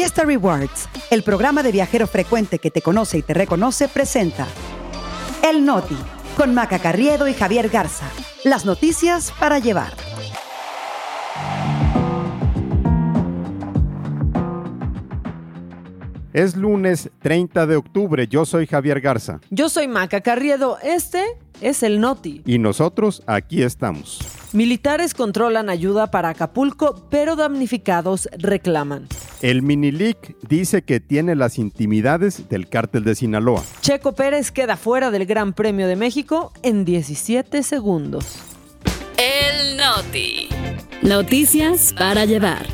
Fiesta Rewards, el programa de viajero frecuente que te conoce y te reconoce, presenta El Noti, con Maca Carriedo y Javier Garza. Las noticias para llevar. Es lunes 30 de octubre. Yo soy Javier Garza. Yo soy Maca Carriedo. Este es el Noti. Y nosotros aquí estamos. Militares controlan ayuda para Acapulco, pero damnificados reclaman. El Minilic dice que tiene las intimidades del cártel de Sinaloa. Checo Pérez queda fuera del Gran Premio de México en 17 segundos. El Noti. Noticias para llevar.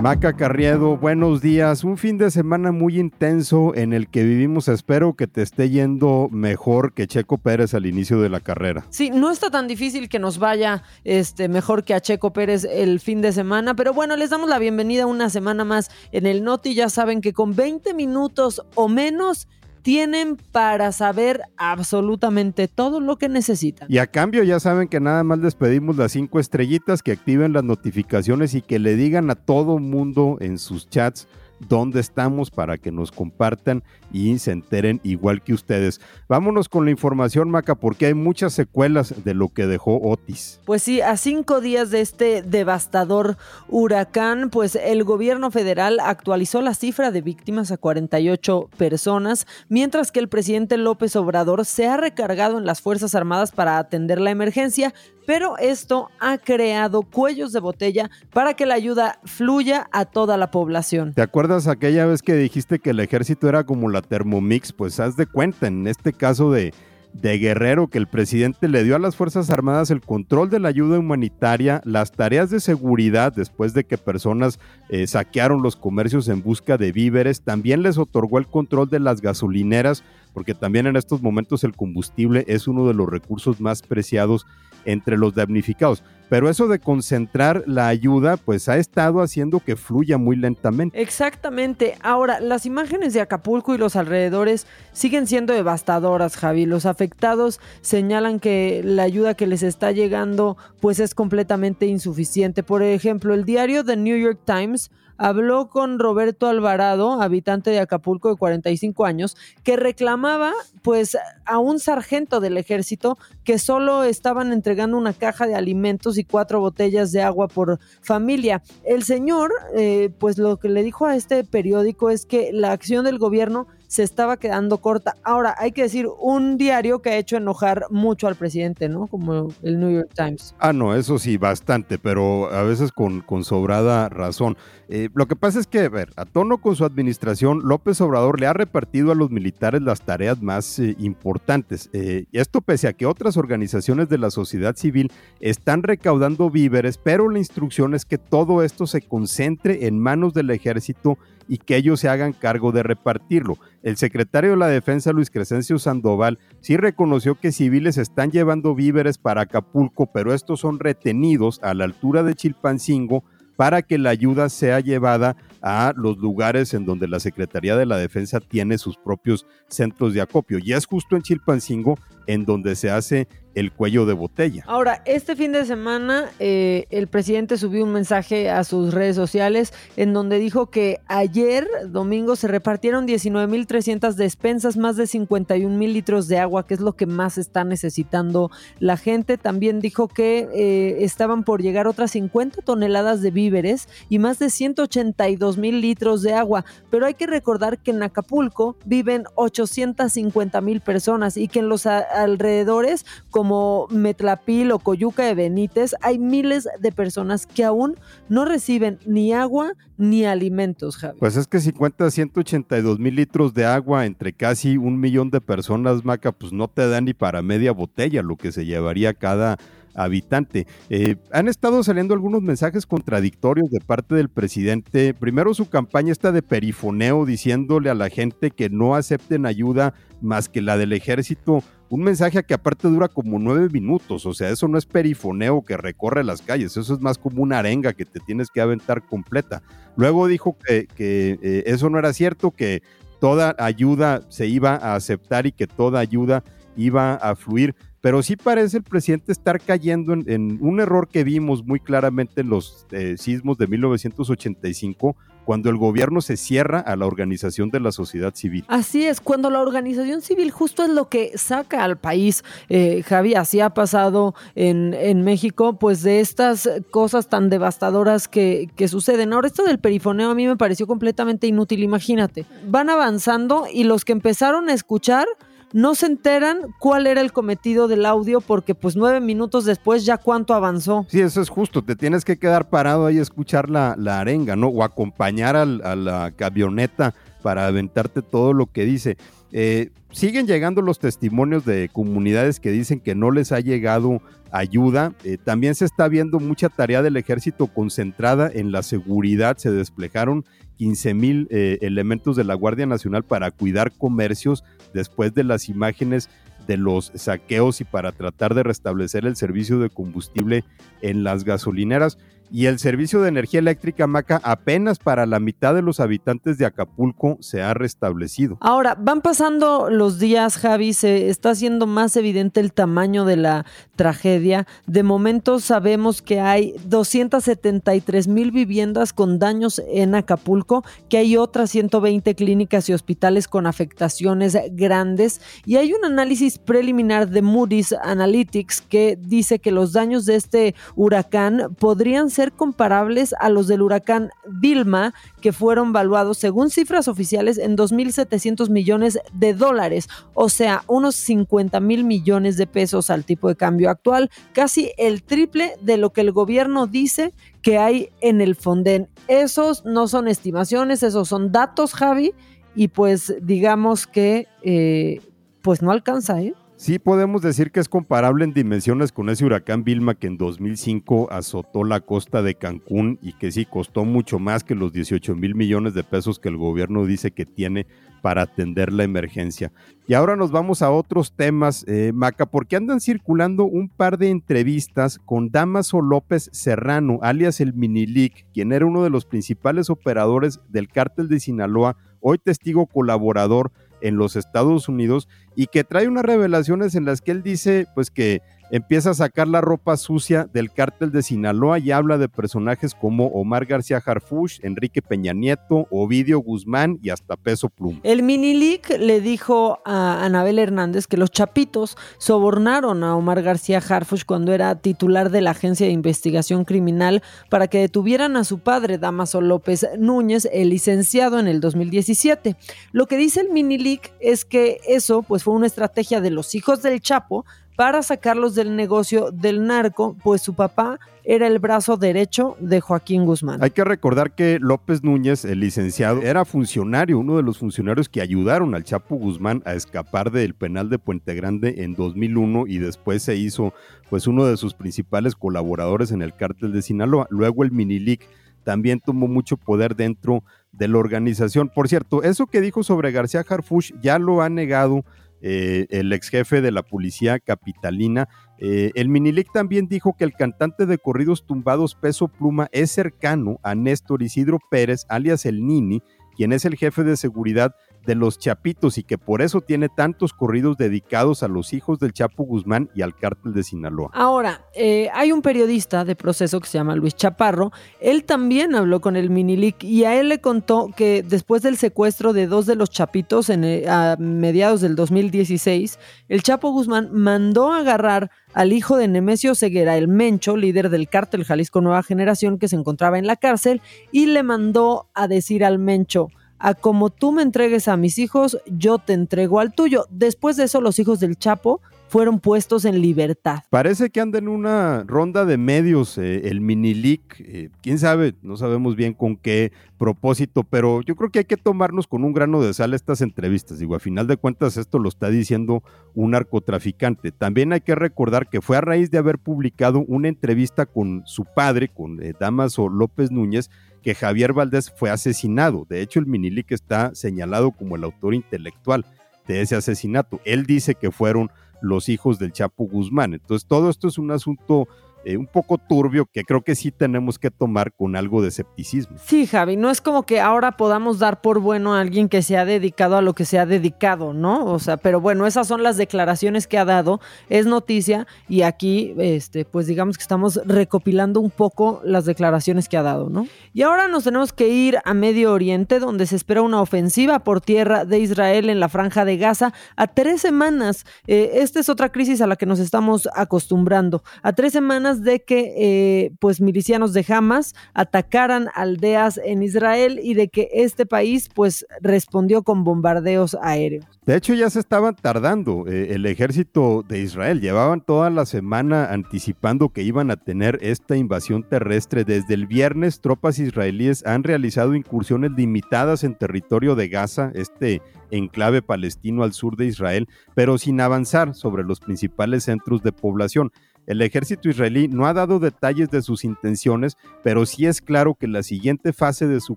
Maca Carriedo, buenos días. Un fin de semana muy intenso en el que vivimos. Espero que te esté yendo mejor que Checo Pérez al inicio de la carrera. Sí, no está tan difícil que nos vaya este, mejor que a Checo Pérez el fin de semana, pero bueno, les damos la bienvenida una semana más en el Noti. Ya saben que con 20 minutos o menos tienen para saber absolutamente todo lo que necesitan. Y a cambio ya saben que nada más les pedimos las cinco estrellitas, que activen las notificaciones y que le digan a todo mundo en sus chats dónde estamos para que nos compartan y se enteren igual que ustedes. Vámonos con la información, Maca, porque hay muchas secuelas de lo que dejó Otis. Pues sí, a cinco días de este devastador huracán, pues el gobierno federal actualizó la cifra de víctimas a 48 personas, mientras que el presidente López Obrador se ha recargado en las Fuerzas Armadas para atender la emergencia, pero esto ha creado cuellos de botella para que la ayuda fluya a toda la población. ¿Te acuerdas aquella vez que dijiste que el ejército era como la Thermomix? Pues haz de cuenta, en este caso de, de Guerrero, que el presidente le dio a las Fuerzas Armadas el control de la ayuda humanitaria, las tareas de seguridad después de que personas eh, saquearon los comercios en busca de víveres, también les otorgó el control de las gasolineras, porque también en estos momentos el combustible es uno de los recursos más preciados entre los damnificados. Pero eso de concentrar la ayuda, pues ha estado haciendo que fluya muy lentamente. Exactamente. Ahora, las imágenes de Acapulco y los alrededores siguen siendo devastadoras, Javi. Los afectados señalan que la ayuda que les está llegando, pues es completamente insuficiente. Por ejemplo, el diario The New York Times habló con Roberto Alvarado, habitante de Acapulco de 45 años, que reclamaba pues a un sargento del ejército que solo estaban entregando una caja de alimentos cuatro botellas de agua por familia. El señor eh, pues lo que le dijo a este periódico es que la acción del gobierno se estaba quedando corta. Ahora, hay que decir, un diario que ha hecho enojar mucho al presidente, ¿no? Como el New York Times. Ah, no, eso sí, bastante, pero a veces con, con sobrada razón. Eh, lo que pasa es que, a ver, a tono con su administración, López Obrador le ha repartido a los militares las tareas más eh, importantes. Eh, esto pese a que otras organizaciones de la sociedad civil están recaudando víveres, pero la instrucción es que todo esto se concentre en manos del ejército y que ellos se hagan cargo de repartirlo. El secretario de la Defensa, Luis Crescencio Sandoval, sí reconoció que civiles están llevando víveres para Acapulco, pero estos son retenidos a la altura de Chilpancingo para que la ayuda sea llevada a los lugares en donde la Secretaría de la Defensa tiene sus propios centros de acopio. Y es justo en Chilpancingo en donde se hace el cuello de botella. Ahora, este fin de semana eh, el presidente subió un mensaje a sus redes sociales en donde dijo que ayer, domingo, se repartieron 19.300 despensas, más de 51.000 litros de agua, que es lo que más está necesitando la gente. También dijo que eh, estaban por llegar otras 50 toneladas de víveres y más de 182.000 litros de agua. Pero hay que recordar que en Acapulco viven 850.000 personas y que en los alrededores, como Metlapil o Coyuca de Benítez, hay miles de personas que aún no reciben ni agua ni alimentos, Javi. Pues es que si cuentas 182 mil litros de agua entre casi un millón de personas, Maca, pues no te da ni para media botella lo que se llevaría cada habitante. Eh, han estado saliendo algunos mensajes contradictorios de parte del presidente. Primero su campaña está de perifoneo diciéndole a la gente que no acepten ayuda más que la del ejército un mensaje que aparte dura como nueve minutos, o sea, eso no es perifoneo que recorre las calles, eso es más como una arenga que te tienes que aventar completa. Luego dijo que, eh, eso no era cierto, que toda ayuda se iba a aceptar y que toda ayuda iba a fluir. Pero sí parece el presidente estar cayendo en, un error que vimos muy claramente en los eh, sismos de 1985, cuando el gobierno se cierra a la organización de la sociedad civil. Así es, cuando la organización civil justo es lo que saca al país, eh, Javi, así ha pasado en, en, México, pues de estas cosas tan devastadoras que, que suceden. Ahora, esto del perifoneo a mí me pareció completamente inútil, imagínate. Van avanzando y los que empezaron a escuchar no se enteran cuál era el cometido del audio porque pues nueve minutos después ya cuánto avanzó. Sí, eso es justo, te tienes que quedar parado ahí a escuchar la, la arenga, ¿no? O acompañar a la camioneta para aventarte todo lo que dice. Eh, siguen llegando los testimonios de comunidades que dicen que no les ha llegado ayuda. Eh, también se está viendo mucha tarea del ejército concentrada en la seguridad. Se desplegaron 15 mil eh, elementos de la Guardia Nacional para cuidar comercios después de las imágenes de los saqueos y para tratar de restablecer el servicio de combustible en las gasolineras y el servicio de energía eléctrica Maca apenas para la mitad de los habitantes de Acapulco se ha restablecido. Ahora, van pasando los días, Javi, se está haciendo más evidente el tamaño de la tragedia. De momento sabemos que hay 273 mil viviendas con daños en Acapulco, que hay otras 120 clínicas y hospitales con afectaciones grandes y hay un análisis preliminar de Moody's Analytics que dice que los daños de este huracán podrían ser comparables a los del huracán Vilma, que fueron valuados según cifras oficiales en 2.700 millones de dólares, o sea, unos 50 mil millones de pesos al tipo de cambio actual, casi el triple de lo que el gobierno dice que hay en el Fonden. Esos no son estimaciones, esos son datos, Javi, y pues digamos que eh, pues no alcanza, ¿eh? Sí podemos decir que es comparable en dimensiones con ese huracán Vilma que en 2005 azotó la costa de Cancún y que sí costó mucho más que los 18 mil millones de pesos que el gobierno dice que tiene para atender la emergencia. Y ahora nos vamos a otros temas, eh, Maca, porque andan circulando un par de entrevistas con Damaso López Serrano, alias el Minilic, quien era uno de los principales operadores del cártel de Sinaloa, hoy testigo colaborador en los Estados Unidos y que trae unas revelaciones en las que él dice pues que empieza a sacar la ropa sucia del cártel de Sinaloa y habla de personajes como Omar García Harfush, Enrique Peña Nieto, Ovidio Guzmán y hasta Peso Pluma. El Minilic le dijo a Anabel Hernández que los chapitos sobornaron a Omar García Harfush cuando era titular de la Agencia de Investigación Criminal para que detuvieran a su padre, Damaso López Núñez, el licenciado en el 2017. Lo que dice el Minilic es que eso pues fue una estrategia de los hijos del Chapo para sacarlos del negocio del narco, pues su papá era el brazo derecho de Joaquín Guzmán. Hay que recordar que López Núñez, el licenciado, era funcionario, uno de los funcionarios que ayudaron al Chapo Guzmán a escapar del penal de Puente Grande en 2001 y después se hizo pues uno de sus principales colaboradores en el cártel de Sinaloa. Luego el Minilic también tomó mucho poder dentro de la organización. Por cierto, eso que dijo sobre García Harfush ya lo ha negado eh, el ex jefe de la policía capitalina. Eh, el Minilic también dijo que el cantante de corridos tumbados Peso Pluma es cercano a Néstor Isidro Pérez, alias el Nini, quien es el jefe de seguridad de los Chapitos y que por eso tiene tantos corridos dedicados a los hijos del Chapo Guzmán y al cártel de Sinaloa. Ahora, eh, hay un periodista de proceso que se llama Luis Chaparro, él también habló con el Minilic y a él le contó que después del secuestro de dos de los Chapitos en, eh, a mediados del 2016, el Chapo Guzmán mandó agarrar al hijo de Nemesio Ceguera, el Mencho, líder del cártel Jalisco Nueva Generación que se encontraba en la cárcel, y le mandó a decir al Mencho, a como tú me entregues a mis hijos, yo te entrego al tuyo. Después de eso, los hijos del Chapo fueron puestos en libertad. Parece que anda en una ronda de medios eh, el mini eh, quién sabe, no sabemos bien con qué propósito, pero yo creo que hay que tomarnos con un grano de sal estas entrevistas. Digo, a final de cuentas esto lo está diciendo un narcotraficante. También hay que recordar que fue a raíz de haber publicado una entrevista con su padre, con eh, Damaso López Núñez, que Javier Valdés fue asesinado. De hecho, el Minilic está señalado como el autor intelectual de ese asesinato. Él dice que fueron los hijos del Chapo Guzmán. Entonces, todo esto es un asunto eh, un poco turbio que creo que sí tenemos que tomar con algo de escepticismo. Sí, Javi, no es como que ahora podamos dar por bueno a alguien que se ha dedicado a lo que se ha dedicado, ¿no? O sea, pero bueno, esas son las declaraciones que ha dado, es noticia y aquí, este, pues digamos que estamos recopilando un poco las declaraciones que ha dado, ¿no? Y ahora nos tenemos que ir a Medio Oriente, donde se espera una ofensiva por tierra de Israel en la franja de Gaza a tres semanas. Eh, esta es otra crisis a la que nos estamos acostumbrando. A tres semanas de que eh, pues milicianos de Hamas atacaran aldeas en Israel y de que este país pues respondió con bombardeos aéreos. De hecho ya se estaban tardando. Eh, el ejército de Israel llevaban toda la semana anticipando que iban a tener esta invasión terrestre. Desde el viernes tropas israelíes han realizado incursiones limitadas en territorio de Gaza, este enclave palestino al sur de Israel, pero sin avanzar sobre los principales centros de población. El ejército israelí no ha dado detalles de sus intenciones, pero sí es claro que la siguiente fase de su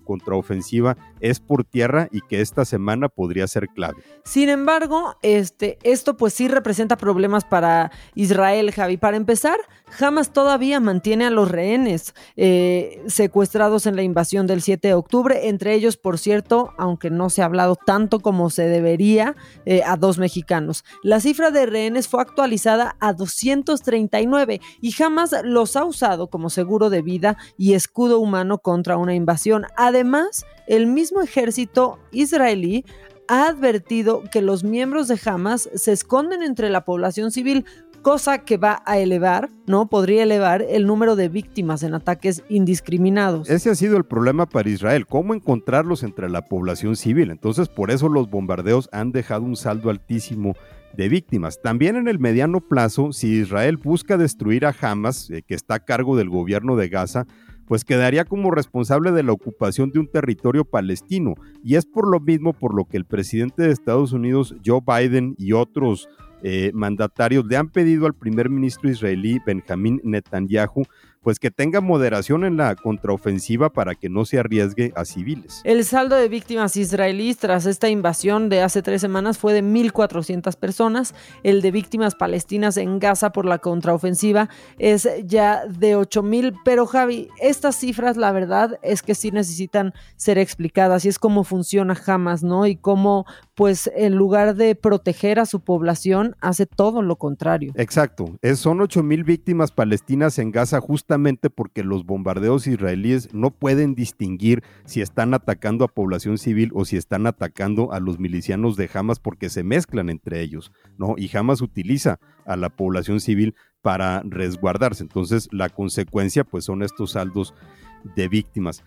contraofensiva es por tierra y que esta semana podría ser clave. Sin embargo, este, esto pues sí representa problemas para Israel, Javi. Para empezar, Hamas todavía mantiene a los rehenes eh, secuestrados en la invasión del 7 de octubre, entre ellos, por cierto, aunque no se ha hablado tanto como se debería, eh, a dos mexicanos. La cifra de rehenes fue actualizada a 230 y jamás los ha usado como seguro de vida y escudo humano contra una invasión. Además, el mismo ejército israelí ha advertido que los miembros de Hamas se esconden entre la población civil, cosa que va a elevar, ¿no? Podría elevar el número de víctimas en ataques indiscriminados. Ese ha sido el problema para Israel, cómo encontrarlos entre la población civil. Entonces, por eso los bombardeos han dejado un saldo altísimo de víctimas. También en el mediano plazo, si Israel busca destruir a Hamas, eh, que está a cargo del gobierno de Gaza, pues quedaría como responsable de la ocupación de un territorio palestino. Y es por lo mismo por lo que el presidente de Estados Unidos, Joe Biden, y otros eh, mandatarios le han pedido al primer ministro israelí, Benjamín Netanyahu, pues que tenga moderación en la contraofensiva para que no se arriesgue a civiles. El saldo de víctimas israelíes tras esta invasión de hace tres semanas fue de 1.400 personas. El de víctimas palestinas en Gaza por la contraofensiva es ya de 8.000. Pero Javi, estas cifras la verdad es que sí necesitan ser explicadas y es cómo funciona Hamas, ¿no? Y cómo pues en lugar de proteger a su población hace todo lo contrario. Exacto, es, son 8.000 víctimas palestinas en Gaza porque los bombardeos israelíes no pueden distinguir si están atacando a población civil o si están atacando a los milicianos de Hamas porque se mezclan entre ellos, ¿no? Y Hamas utiliza a la población civil para resguardarse. Entonces, la consecuencia pues son estos saldos de víctimas.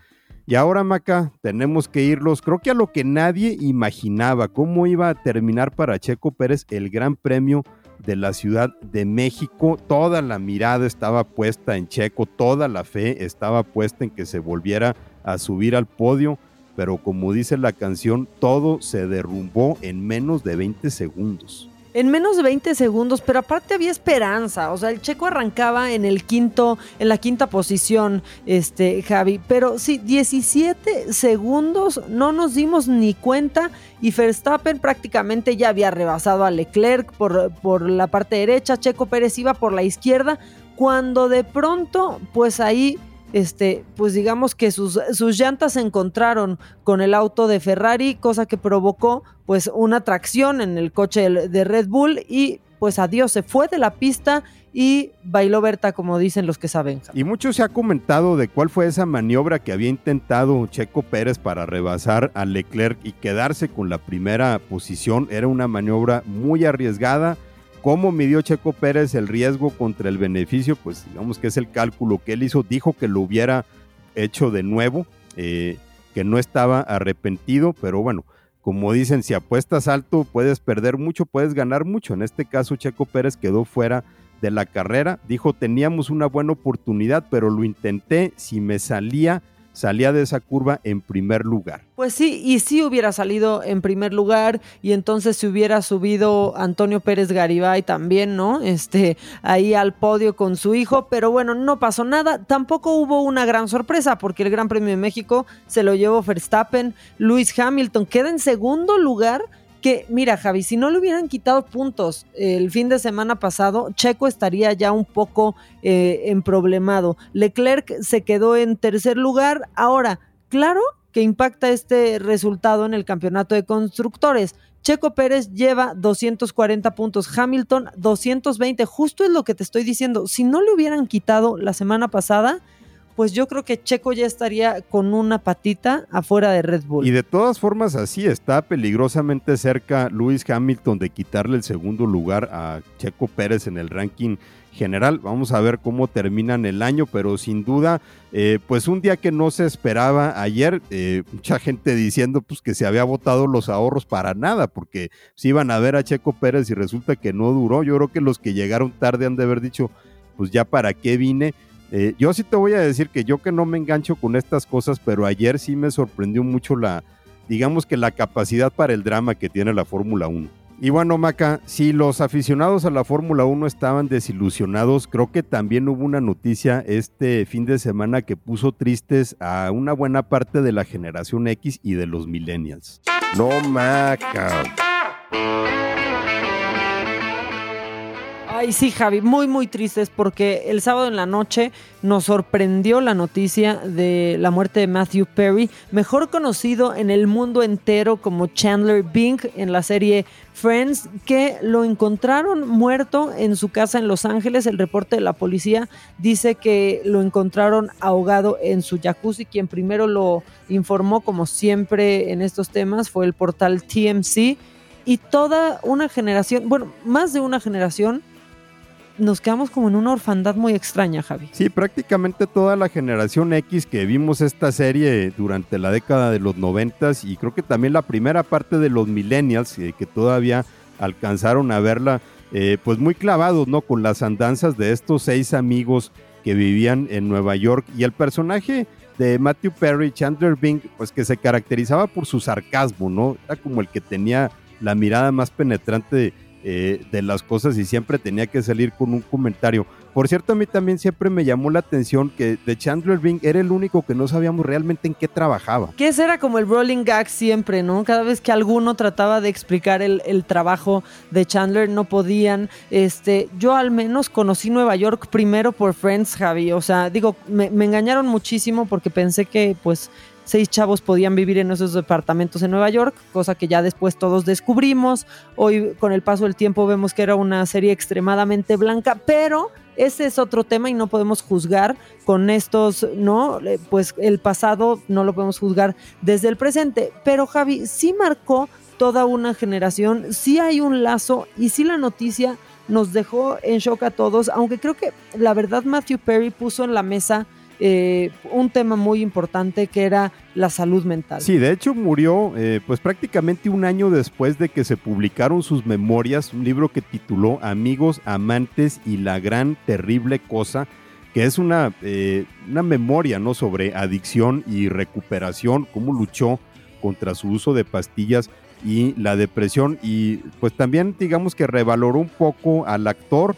Y ahora, Maca, tenemos que irlos, creo que a lo que nadie imaginaba, cómo iba a terminar para Checo Pérez el Gran Premio de la Ciudad de México. Toda la mirada estaba puesta en Checo, toda la fe estaba puesta en que se volviera a subir al podio, pero como dice la canción, todo se derrumbó en menos de 20 segundos en menos de 20 segundos, pero aparte había esperanza, o sea, el checo arrancaba en el quinto, en la quinta posición, este, Javi, pero sí, 17 segundos, no nos dimos ni cuenta y Verstappen prácticamente ya había rebasado a Leclerc por, por la parte derecha, Checo Pérez iba por la izquierda, cuando de pronto, pues ahí este, pues digamos que sus, sus, llantas se encontraron con el auto de Ferrari, cosa que provocó pues una tracción en el coche de Red Bull y pues adiós, se fue de la pista y bailó Berta, como dicen los que saben. Y mucho se ha comentado de cuál fue esa maniobra que había intentado Checo Pérez para rebasar a Leclerc y quedarse con la primera posición. Era una maniobra muy arriesgada ¿Cómo midió Checo Pérez el riesgo contra el beneficio? Pues digamos que es el cálculo que él hizo. Dijo que lo hubiera hecho de nuevo, eh, que no estaba arrepentido, pero bueno, como dicen, si apuestas alto puedes perder mucho, puedes ganar mucho. En este caso, Checo Pérez quedó fuera de la carrera. Dijo, teníamos una buena oportunidad, pero lo intenté. Si me salía, salía de esa curva en primer lugar. Pues sí, y sí hubiera salido en primer lugar y entonces se hubiera subido Antonio Pérez Garibay también, ¿no? Este, ahí al podio con su hijo, pero bueno, no pasó nada. Tampoco hubo una gran sorpresa porque el Gran Premio de México se lo llevó Verstappen, Luis Hamilton queda en segundo lugar mira, Javi, si no le hubieran quitado puntos el fin de semana pasado, Checo estaría ya un poco eh, emproblemado. Leclerc se quedó en tercer lugar. Ahora, claro que impacta este resultado en el campeonato de constructores. Checo Pérez lleva 240 puntos, Hamilton 220, justo es lo que te estoy diciendo. Si no le hubieran quitado la semana pasada, pues yo creo que Checo ya estaría con una patita afuera de Red Bull. Y de todas formas así está peligrosamente cerca Lewis Hamilton de quitarle el segundo lugar a Checo Pérez en el ranking general. Vamos a ver cómo terminan el año, pero sin duda, eh, pues un día que no se esperaba ayer, eh, mucha gente diciendo pues que se había votado los ahorros para nada, porque si iban a ver a Checo Pérez y resulta que no duró. Yo creo que los que llegaron tarde han de haber dicho, pues ya para qué vine. Eh, yo sí te voy a decir que yo que no me engancho con estas cosas, pero ayer sí me sorprendió mucho la, digamos que la capacidad para el drama que tiene la Fórmula 1. Y bueno, Maca, si los aficionados a la Fórmula 1 estaban desilusionados, creo que también hubo una noticia este fin de semana que puso tristes a una buena parte de la generación X y de los millennials. No, Maca. Ay, sí, Javi, muy, muy tristes porque el sábado en la noche nos sorprendió la noticia de la muerte de Matthew Perry, mejor conocido en el mundo entero como Chandler Bing en la serie Friends, que lo encontraron muerto en su casa en Los Ángeles. El reporte de la policía dice que lo encontraron ahogado en su jacuzzi. Quien primero lo informó, como siempre en estos temas, fue el portal TMC. Y toda una generación, bueno, más de una generación, nos quedamos como en una orfandad muy extraña, Javi. Sí, prácticamente toda la generación X que vimos esta serie durante la década de los noventas y creo que también la primera parte de los millennials eh, que todavía alcanzaron a verla, eh, pues muy clavados, ¿no? Con las andanzas de estos seis amigos que vivían en Nueva York y el personaje de Matthew Perry, Chandler Bing, pues que se caracterizaba por su sarcasmo, ¿no? Era como el que tenía la mirada más penetrante eh, de las cosas y siempre tenía que salir con un comentario. Por cierto, a mí también siempre me llamó la atención que de Chandler Bing era el único que no sabíamos realmente en qué trabajaba. Que ese era como el rolling gag siempre, ¿no? Cada vez que alguno trataba de explicar el, trabajo de Chandler, no podían. Este, yo al menos conocí Nueva York primero por Friends, Javi. O sea, digo, me, me engañaron muchísimo porque pensé que, pues, seis chavos podían vivir en esos departamentos en Nueva York, cosa que ya después todos descubrimos. Hoy con el paso del tiempo vemos que era una serie extremadamente blanca, pero ese es otro tema y no podemos juzgar con estos, ¿no? Pues el pasado no lo podemos juzgar desde el presente, pero Javi sí marcó toda una generación, sí hay un lazo y sí la noticia nos dejó en shock a todos, aunque creo que la verdad Matthew Perry puso en la mesa eh, un tema muy importante que era la salud mental. Sí, de hecho murió eh, pues prácticamente un año después de que se publicaron sus memorias, un libro que tituló Amigos, Amantes y la Gran Terrible Cosa, que es una, eh, una memoria ¿no? sobre adicción y recuperación, cómo luchó contra su uso de pastillas y la depresión y pues también digamos que revaloró un poco al actor,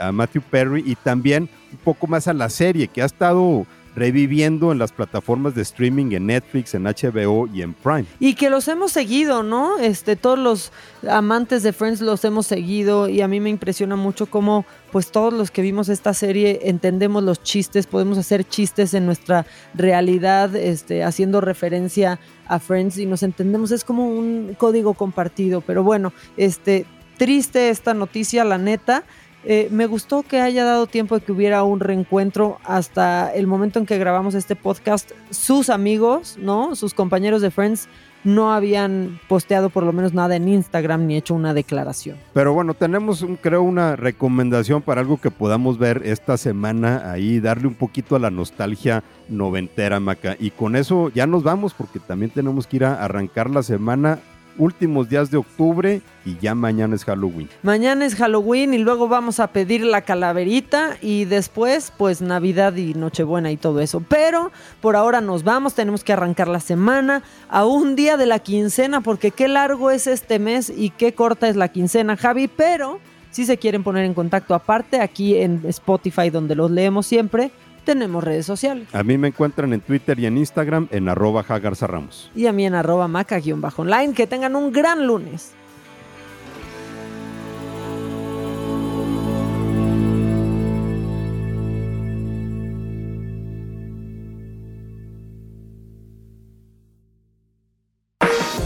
a Matthew Perry y también un poco más a la serie que ha estado reviviendo en las plataformas de streaming, en Netflix, en HBO y en Prime. Y que los hemos seguido, ¿no? Este, todos los amantes de Friends los hemos seguido y a mí me impresiona mucho cómo pues todos los que vimos esta serie entendemos los chistes, podemos hacer chistes en nuestra realidad, este, haciendo referencia a Friends y nos entendemos, es como un código compartido, pero bueno, este, triste esta noticia, la neta. Eh, me gustó que haya dado tiempo de que hubiera un reencuentro hasta el momento en que grabamos este podcast. Sus amigos, ¿no? Sus compañeros de Friends no habían posteado por lo menos nada en Instagram ni hecho una declaración. Pero bueno, tenemos, creo, una recomendación para algo que podamos ver esta semana ahí, darle un poquito a la nostalgia noventera, Maca. Y con eso ya nos vamos porque también tenemos que ir a arrancar la semana últimos días de octubre y ya mañana es Halloween. Mañana es Halloween y luego vamos a pedir la calaverita y después pues Navidad y Nochebuena y todo eso. Pero por ahora nos vamos, tenemos que arrancar la semana a un día de la quincena porque qué largo es este mes y qué corta es la quincena, Javi, pero si se quieren poner en contacto aparte aquí en Spotify donde los leemos siempre tenemos redes sociales. A mí me encuentran en Twitter y en Instagram en arroba Jagarza Ramos. Y a mí en arroba maca-online. Que tengan un gran lunes.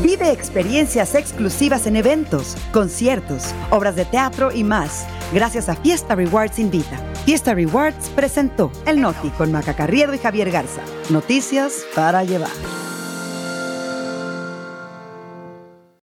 Vive experiencias exclusivas en eventos, conciertos, obras de teatro y más, gracias a Fiesta Rewards Invita. Fiesta Rewards presentó El Noti con Maca Carriedo y Javier Garza. Noticias para llevar.